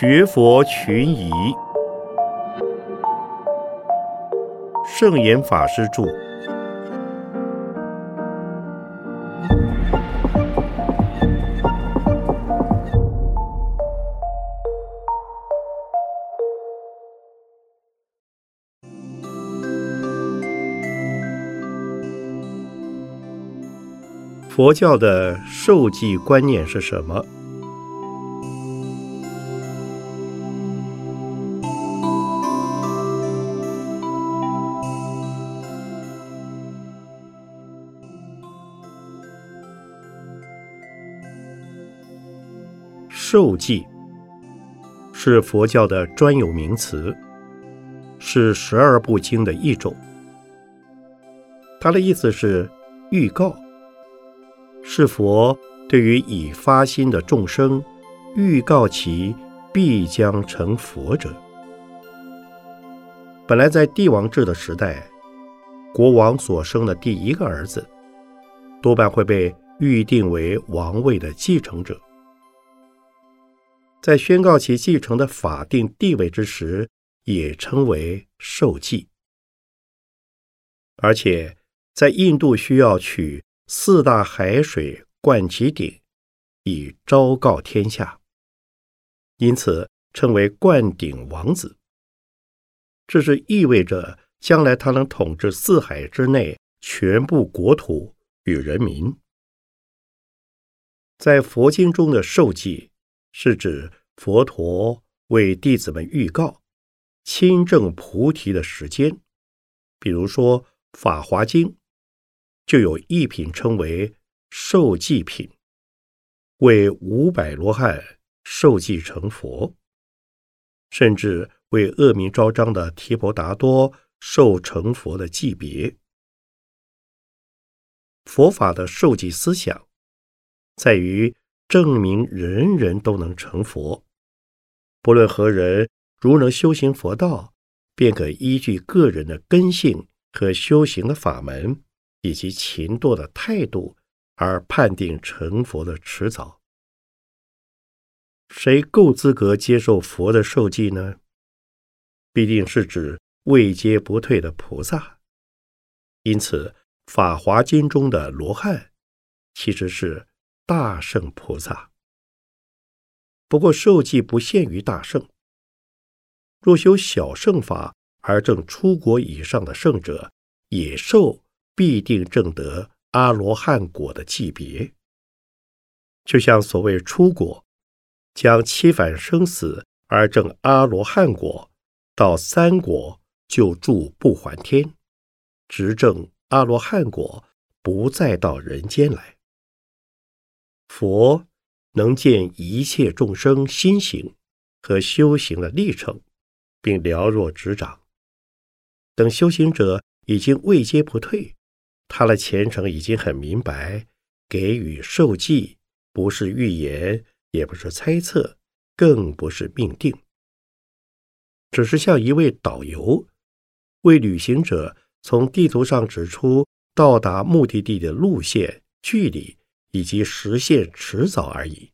学佛群疑，圣严法师著。佛教的受记观念是什么？咒记是佛教的专有名词，是十二部经的一种。它的意思是预告。是佛对于已发心的众生，预告其必将成佛者。本来在帝王制的时代，国王所生的第一个儿子，多半会被预定为王位的继承者。在宣告其继承的法定地位之时，也称为受祭。而且在印度需要取。四大海水灌其顶，以昭告天下，因此称为灌顶王子。这是意味着将来他能统治四海之内全部国土与人民。在佛经中的受记，是指佛陀为弟子们预告亲证菩提的时间，比如说《法华经》。就有一品称为受记品，为五百罗汉受记成佛，甚至为恶名昭彰的提婆达多受成佛的记别。佛法的受记思想，在于证明人人都能成佛，不论何人，如能修行佛道，便可依据个人的根性和修行的法门。以及勤惰的态度而判定成佛的迟早。谁够资格接受佛的受记呢？必定是指位阶不退的菩萨。因此，《法华经》中的罗汉其实是大圣菩萨。不过，受记不限于大圣。若修小圣法而证出国以上的圣者，也受。必定证得阿罗汉果的级别，就像所谓出果，将七返生死而证阿罗汉果，到三国就住不还天，执证阿罗汉果，不再到人间来。佛能见一切众生心行和修行的历程，并了若指掌。等修行者已经位阶不退。他的前程已经很明白，给予受记不是预言，也不是猜测，更不是命定，只是像一位导游，为旅行者从地图上指出到达目的地的路线、距离以及实现迟早而已。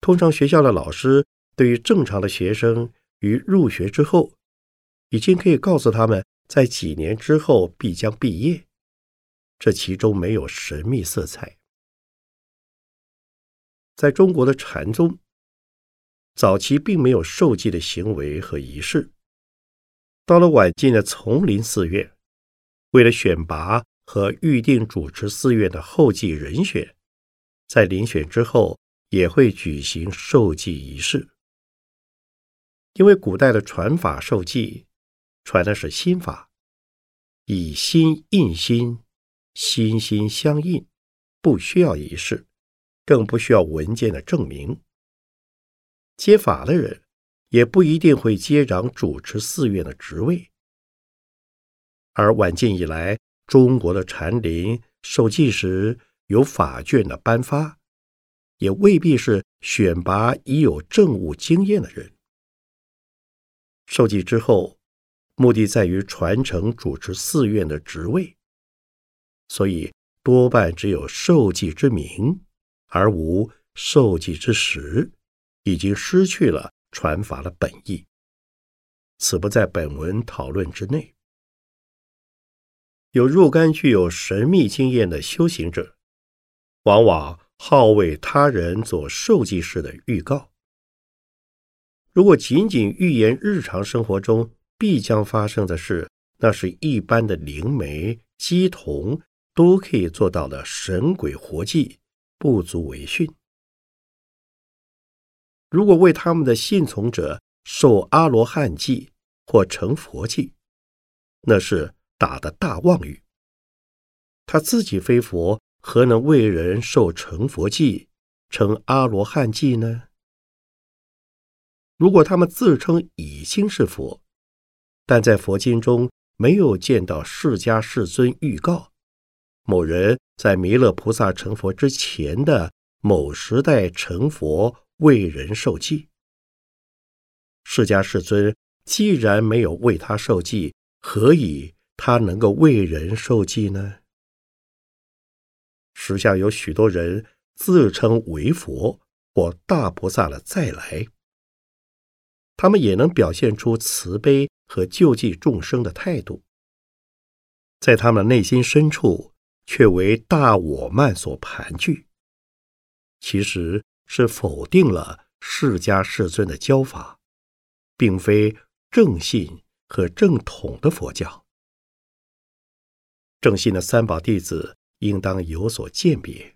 通常学校的老师对于正常的学生于入学之后，已经可以告诉他们。在几年之后必将毕业，这其中没有神秘色彩。在中国的禅宗，早期并没有受记的行为和仪式。到了晚近的丛林寺院，为了选拔和预定主持寺院的后继人选，在遴选之后也会举行受记仪式。因为古代的传法受记。传的是心法，以心印心，心心相印，不需要仪式，更不需要文件的证明。接法的人也不一定会接掌主持寺院的职位。而晚近以来，中国的禅林受记时有法卷的颁发，也未必是选拔已有政务经验的人。受记之后。目的在于传承主持寺院的职位，所以多半只有受记之名，而无受记之实，已经失去了传法的本意，此不在本文讨论之内。有若干具有神秘经验的修行者，往往好为他人做受记式的预告。如果仅仅预言日常生活中必将发生的事，那是一般的灵媒、鸡童都可以做到的神鬼活计，不足为训。如果为他们的信从者受阿罗汉记或成佛记，那是。打的大妄语，他自己非佛，何能为人受成佛记、成阿罗汉记呢？如果他们自称已经是佛，但在佛经中没有见到释迦世尊预告某人在弥勒菩萨成佛之前的某时代成佛为人受记，释迦世尊既然没有为他受记，何以？他能够为人受记呢？时下有许多人自称为佛或大菩萨了再来，他们也能表现出慈悲和救济众生的态度，在他们内心深处却为大我慢所盘踞，其实是否定了释迦世尊的教法，并非正信和正统的佛教。正信的三宝弟子应当有所鉴别。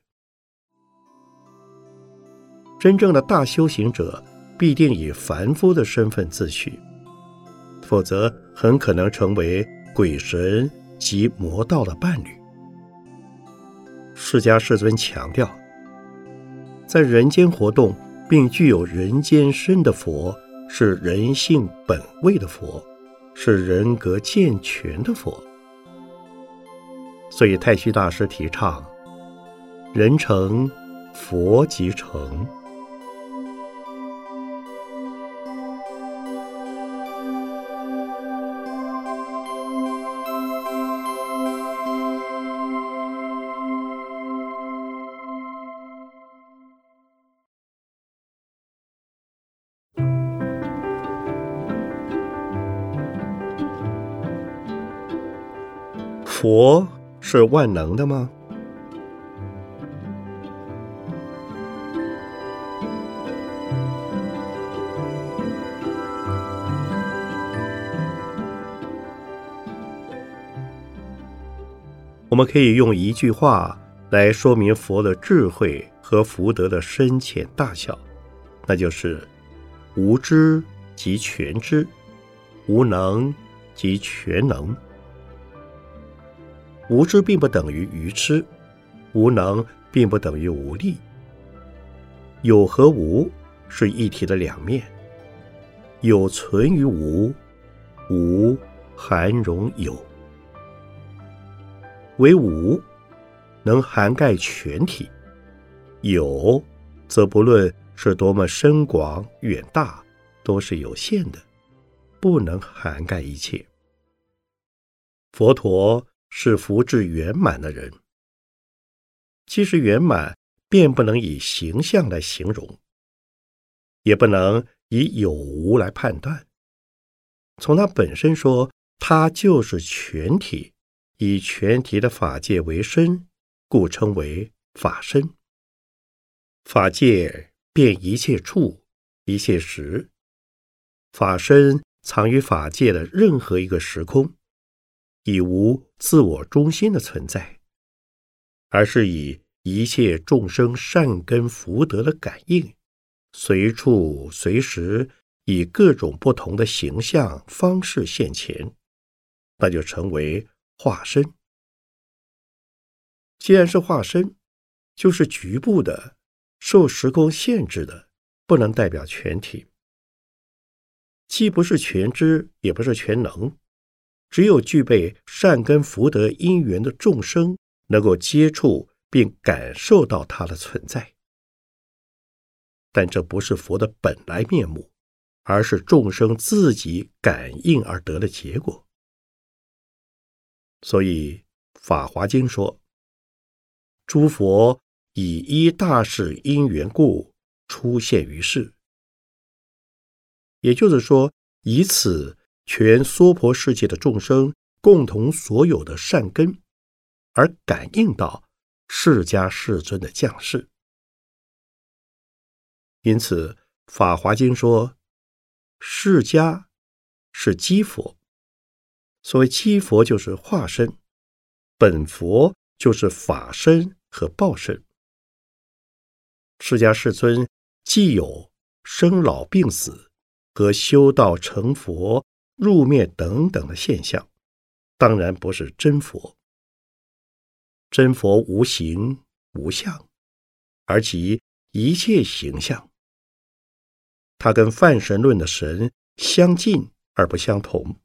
真正的大修行者必定以凡夫的身份自诩，否则很可能成为鬼神及魔道的伴侣。释迦世尊强调，在人间活动并具有人间身的佛，是人性本位的佛，是人格健全的佛。所以，太虚大师提倡“人成佛即成”。佛。是万能的吗？我们可以用一句话来说明佛的智慧和福德的深浅大小，那就是“无知即全知，无能即全能”。无知并不等于愚痴，无能并不等于无力。有和无是一体的两面，有存于无，无含容有。为无能涵盖全体，有则不论是多么深广远大，都是有限的，不能涵盖一切。佛陀。是福至圆满的人。其实圆满便不能以形象来形容，也不能以有无来判断。从它本身说，它就是全体，以全体的法界为身，故称为法身。法界遍一切处、一切时，法身藏于法界的任何一个时空。已无自我中心的存在，而是以一切众生善根福德的感应，随处随时以各种不同的形象方式现前，那就成为化身。既然是化身，就是局部的、受时空限制的，不能代表全体，既不是全知，也不是全能。只有具备善根福德因缘的众生，能够接触并感受到它的存在。但这不是佛的本来面目，而是众生自己感应而得的结果。所以《法华经》说：“诸佛以一大事因缘故出现于世，也就是说，以此全娑婆世界的众生共同所有的善根，而感应到释迦世尊的降世。因此，《法华经》说，释迦是积佛。所谓积佛，就是化身；本佛就是法身和报身。释迦世尊既有生老病死和修道成佛、入灭等等的现象，当然不是真佛。真佛无形无相，而即一切形象。它跟泛神论的神相近而不相同。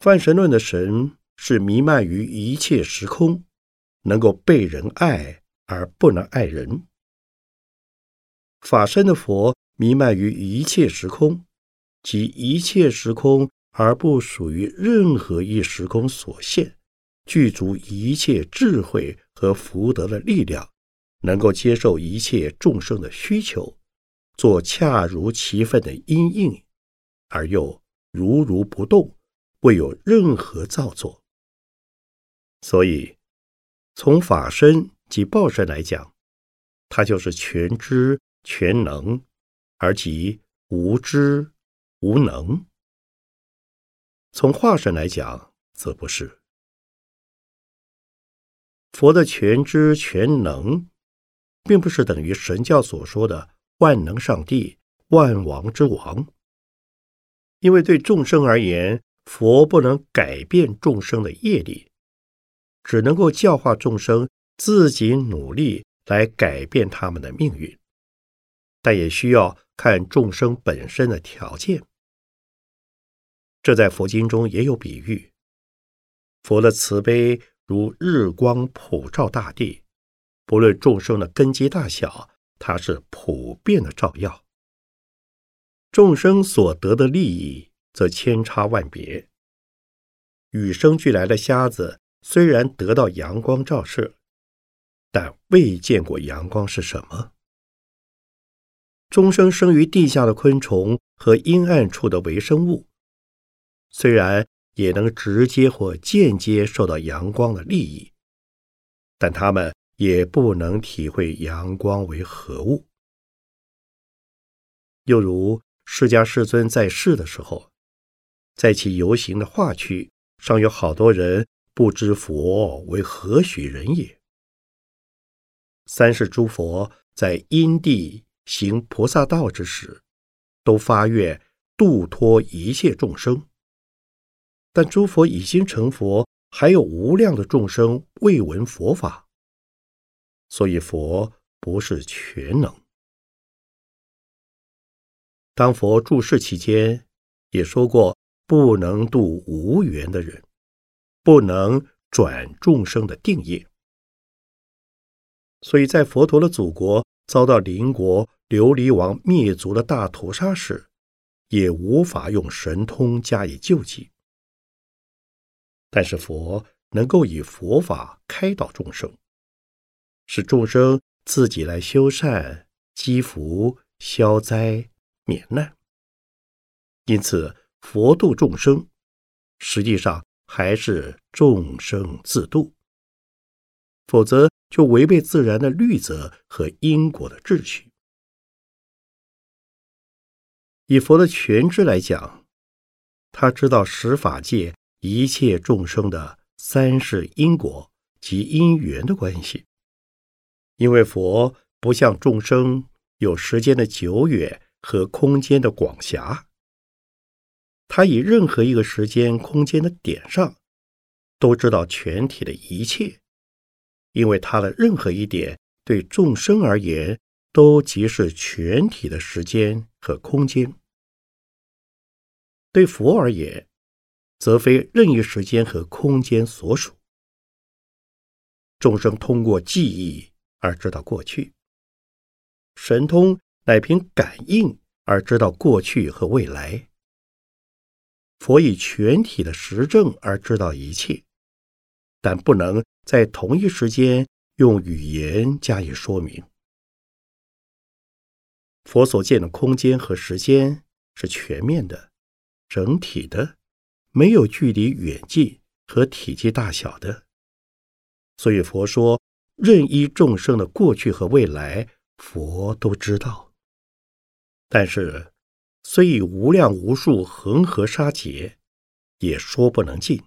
泛神论的神是弥漫于一切时空，能够被人爱而不能爱人。法身的佛弥漫于一切时空，即一切时空而不属于任何一时空所限，具足一切智慧和福德的力量，能够接受一切众生的需求。做恰如其分的因应，而又如如不动，未有任何造作。所以，从法身及报身来讲，它就是全知全能，而即无知无能；从化身来讲，则不是。佛的全知全能，并不是等于神教所说的。万能上帝，万王之王。因为对众生而言，佛不能改变众生的业力，只能够教化众生自己努力来改变他们的命运，但也需要看众生本身的条件。这在佛经中也有比喻，佛的慈悲如日光普照大地，不论众生的根基大小。它是普遍的照耀，众生所得的利益则千差万别。与生俱来的瞎子虽然得到阳光照射，但未见过阳光是什么。终生生于地下的昆虫和阴暗处的微生物，虽然也能直接或间接受到阳光的利益，但他们。也不能体会阳光为何物。又如释迦世尊在世的时候，在其游行的化区尚，有好多人不知佛为何许人也。三世诸佛在因地行菩萨道之时，都发愿度脱一切众生，但诸佛已经成佛，还有无量的众生未闻佛法。所以佛不是全能。当佛住世期间，也说过不能度无缘的人，不能转众生的定业。所以在佛陀的祖国遭到邻国琉璃王灭族的大屠杀时，也无法用神通加以救济。但是佛能够以佛法开导众生。使众生自己来修善、积福、消灾、免难。因此，佛度众生，实际上还是众生自度，否则就违背自然的律则和因果的秩序。以佛的全知来讲，他知道十法界一切众生的三世因果及因缘的关系。因为佛不像众生有时间的久远和空间的广狭，他以任何一个时间空间的点上都知道全体的一切，因为他的任何一点对众生而言都即是全体的时间和空间，对佛而言则非任意时间和空间所属。众生通过记忆。而知道过去，神通乃凭感应而知道过去和未来。佛以全体的实证而知道一切，但不能在同一时间用语言加以说明。佛所见的空间和时间是全面的、整体的，没有距离远近和体积大小的。所以佛说，任依众生的过去和未来，佛都知道。但是，虽以无量无数恒河沙劫，也说不能尽。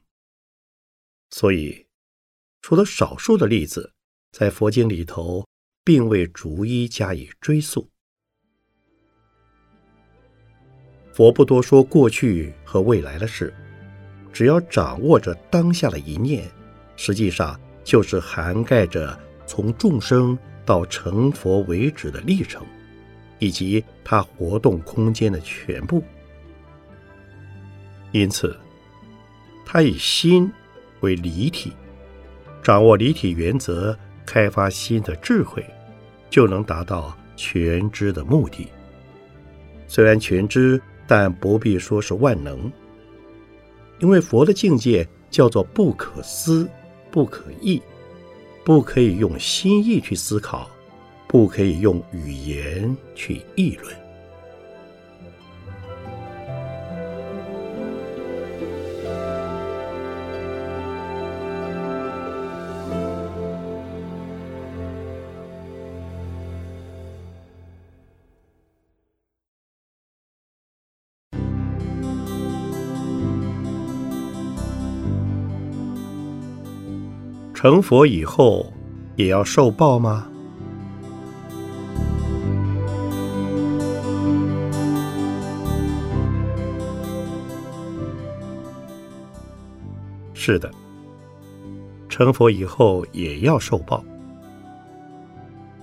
所以，除了少数的例子，在佛经里头，并未逐一加以追溯。佛不多说过去和未来的事，只要掌握着当下的一念，实际上就是涵盖着从众生到成佛为止的历程，以及他活动空间的全部。因此，他以心为离体，掌握离体原则，开发心的智慧，就能达到全知的目的。虽然全知。但不必说是万能，因为佛的境界叫做不可思、不可议，不可以用心意去思考，不可以用语言去议论。成佛以后，也要受报吗？是的，成佛以后也要受报。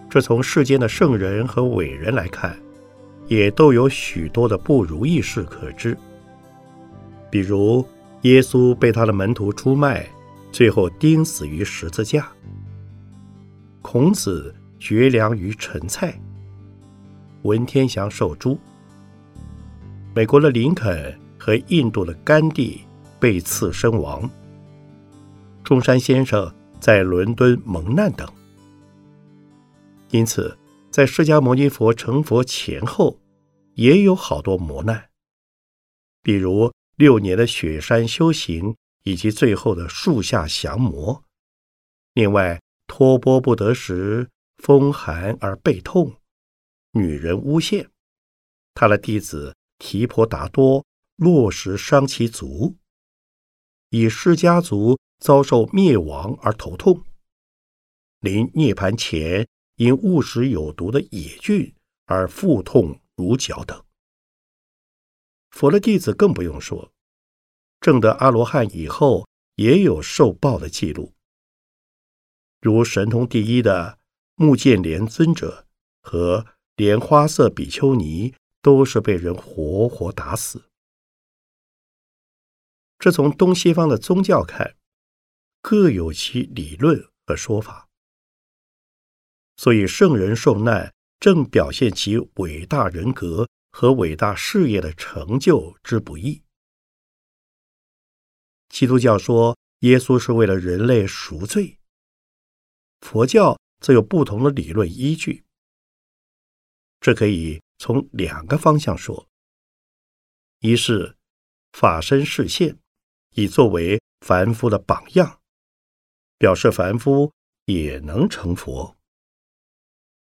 这从世间的圣人和伟人来看，也都有许多的不如意事可知。比如，耶稣被他的门徒出卖。最后钉死于十字架。孔子绝粮于陈蔡，文天祥受诛。美国的林肯和印度的甘地被刺身亡。中山先生在伦敦蒙难等。因此，在释迦牟尼佛成佛前后，也有好多磨难，比如六年的雪山修行。以及最后的树下降魔，另外托钵不得时，风寒而背痛，女人诬陷他的弟子提婆达多落石伤其足，以释家族遭受灭亡而头痛，临涅盘前因误食有毒的野菌而腹痛如绞等。佛的弟子更不用说。证得阿罗汉以后，也有受报的记录，如神通第一的目犍连尊者和莲花色比丘尼，都是被人活活打死。这从东西方的宗教看，各有其理论和说法，所以圣人受难，正表现其伟大人格和伟大事业的成就之不易。基督教说耶稣是为了人类赎罪，佛教则有不同的理论依据。这可以从两个方向说：一是法身示现，以作为凡夫的榜样，表示凡夫也能成佛。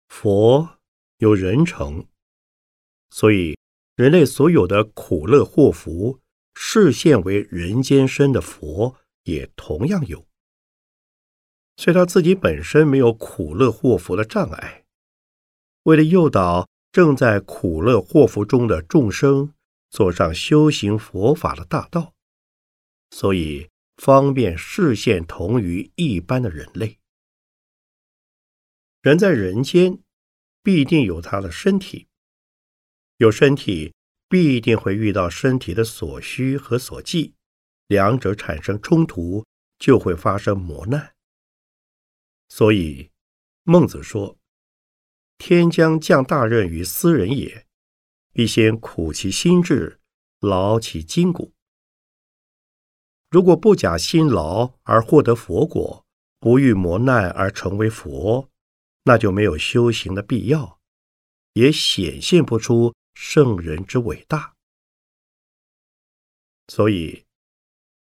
佛有人成，所以人类所有的苦乐祸福。视现为人间身的佛也同样有，虽他自己本身没有苦乐祸福的障碍，为了诱导正在苦乐祸福中的众生走上修行佛法的大道，所以方便视现同于一般的人类。人在人间必定有他的身体，有身体。必定会遇到身体的所需和所忌，两者产生冲突，就会发生磨难。所以，孟子说：“天将降大任于斯人也，必先苦其心志，劳其筋骨。如果不假辛劳而获得佛果，不遇磨难而成为佛，那就没有修行的必要。也显现不出圣人之伟大。所以，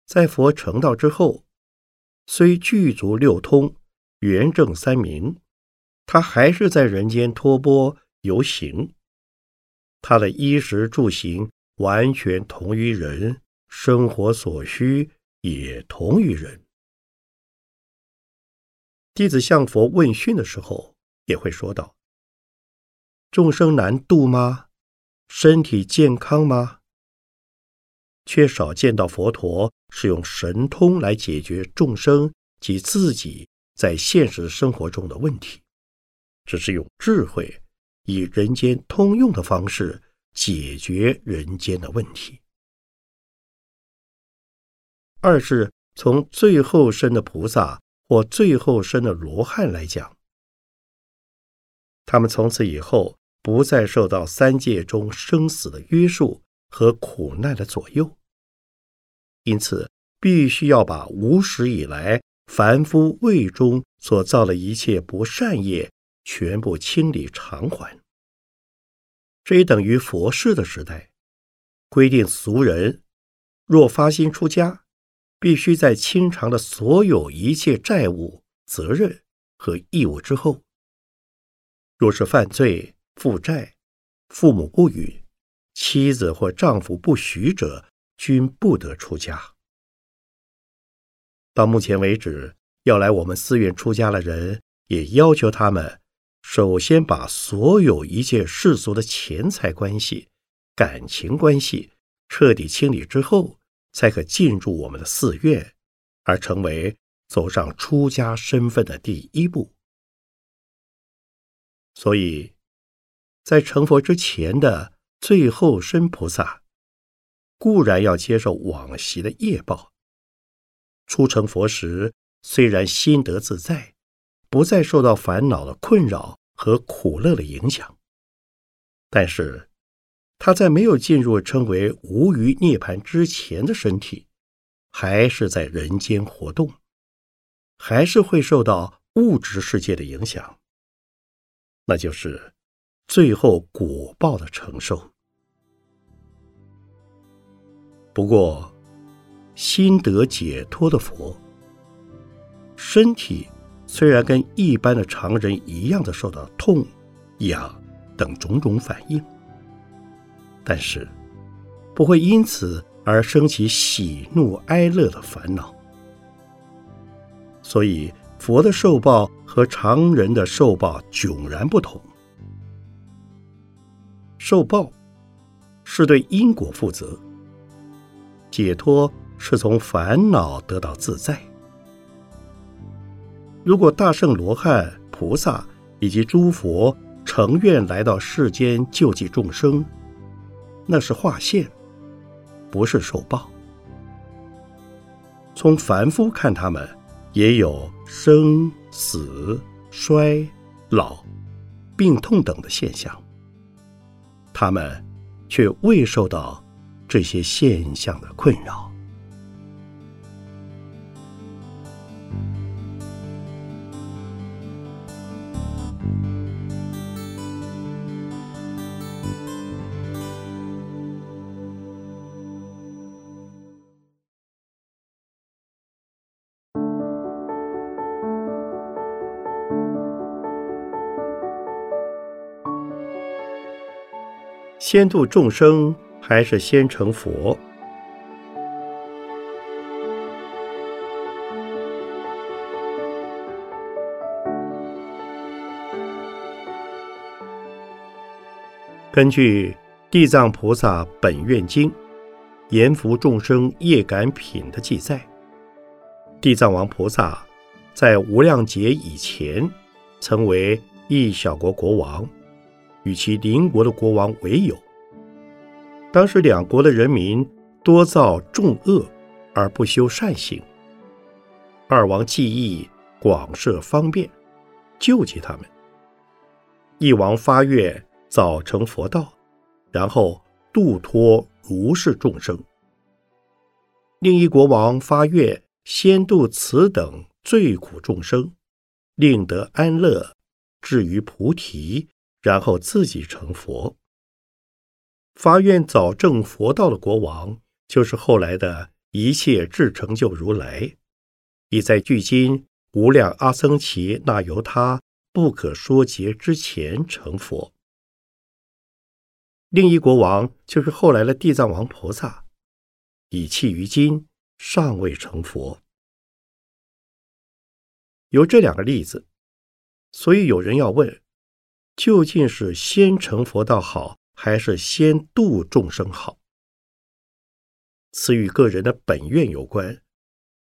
在佛成道之后，虽具足六通、圆正三明，他还是在人间托钵游行。他的衣食住行完全同于人，生活所需也同于人。弟子向佛问讯的时候，也会说道：“众生难度吗？身体健康吗？”却少见到佛陀是用神通来解决众生及自己在现实生活中的问题，只是用智慧。以人间通用的方式解决人间的问题。二是从最后生的菩萨或最后生的罗汉来讲，他们从此以后不再受到三界中生死的约束和苦难的左右，因此必须要把无始以来凡夫胃中所造的一切不善业。全部清理偿还，这也等于佛世的时代规定：俗人若发心出家，必须在清偿了所有一切债务、责任和义务之后，若是犯罪负债，父母不允，妻子或丈夫不许者，均不得出家。到目前为止，要来我们寺院出家的人，也要求他们。首先把所有一切世俗的钱财关系、感情关系彻底清理之后，才可进入我们的寺院，而成为走上出家身份的第一步。所以，在成佛之前的最后身菩萨，固然要接受往昔的业报；初成佛时，虽然心得自在。不再受到烦恼的困扰和苦乐的影响，但是他在没有进入称为无余涅槃之前的身体，还是在人间活动，还是会受到物质世界的影响，那就是最后果报的承受。不过，心得解脱的佛，身体。虽然跟一般的常人一样的受到痛、痒等种种反应，但是不会因此而生起喜怒哀乐的烦恼。所以佛的受报和常人的受报迥然不同。受报是对因果负责，解脱是从烦恼得到自在。如果大圣罗汉、菩萨以及诸佛成愿来到世间救济众生，那是化现，不是受报。从凡夫看，他们也有生死、衰老、病痛等的现象，他们却未受到这些现象的困扰。先度众生还是先成佛？根据《地藏菩萨本愿经》《阎浮众生业感品》的记载，地藏王菩萨在无量劫以前，曾为一小国国王。与其邻国的国王为友，当时两国的人民多造重恶而不修善行。二王记忆广设方便，救济他们。一王发愿早成佛道，然后度脱如是众生。另一国王发愿先度此等罪苦众生，令得安乐，至于菩提。然后自己成佛。发愿早证佛道的国王，就是后来的一切智成就如来，已在距今无量阿僧祇那由他不可说劫之前成佛。另一国王就是后来的地藏王菩萨，已弃于今，尚未成佛。有这两个例子，所以有人要问：究竟是先成佛道好？还是先度众生好，此与个人的本愿有关。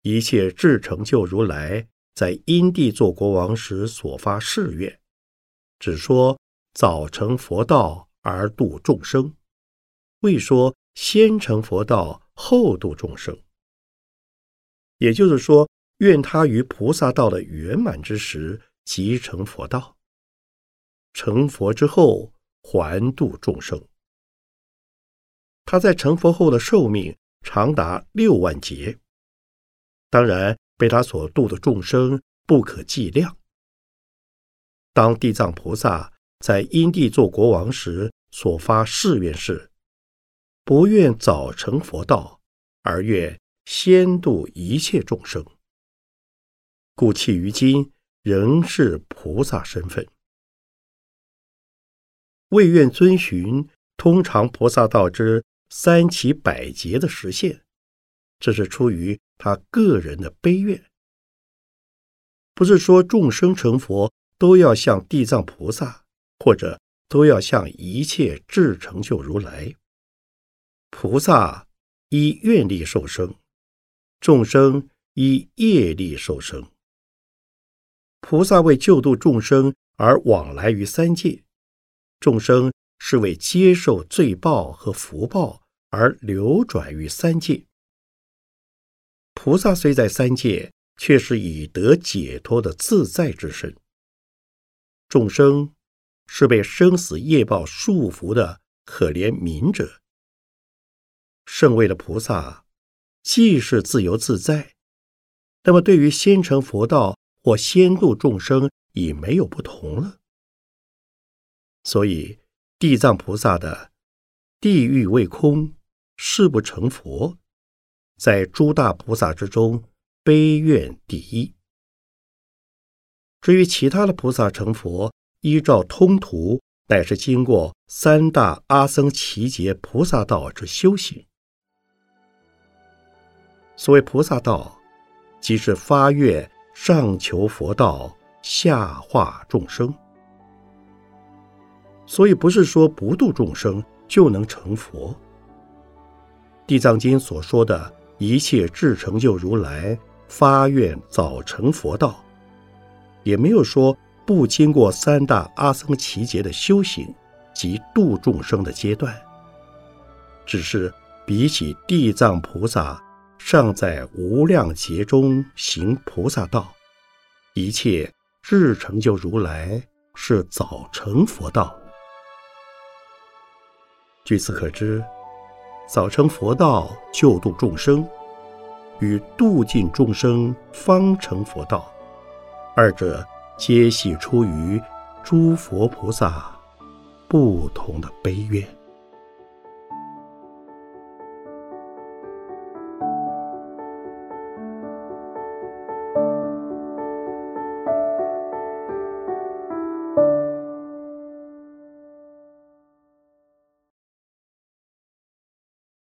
一切至成就如来在因地做国王时所发誓愿，只说早成佛道而度众生，未说先成佛道后度众生。也就是说，愿他于菩萨道的圆满之时即成佛道，成佛之后。还度众生，他在成佛后的寿命长达六万劫，当然被他所度的众生不可计量。当地藏菩萨在因地做国王时所发誓愿是：不愿早成佛道，而愿先度一切众生，故弃于今仍是菩萨身份。未愿遵循通常菩萨道之三起百劫的实现，这是出于他个人的悲愿。不是说众生成佛都要像地藏菩萨，或者都要像一切智成就如来。菩萨依愿力受生，众生依业力受生。菩萨为救度众生而往来于三界。众生是为接受罪报和福报而流转于三界。菩萨虽在三界，却是以得解脱的自在之身。众生是被生死业报束缚的可怜悯者。圣位的菩萨既是自由自在，那么对于先成佛道或先度众生，已没有不同了。所以，地藏菩萨的地狱未空，誓不成佛，在诸大菩萨之中，悲愿第一。至于其他的菩萨成佛，依照通途，乃是经过三大阿僧祇劫菩萨道之修行。所谓菩萨道，即是发愿上求佛道，下化众生。所以不是说不度众生就能成佛。地藏经所说的一切智成就如来发愿早成佛道，也没有说不经过三大阿僧祇劫的修行及度众生的阶段。只是比起地藏菩萨尚在无量劫中行菩萨道，一切智成就如来是早成佛道。据此可知，早成佛道救度众生，与度尽众生方成佛道，二者皆系出于诸佛菩萨不同的悲愿。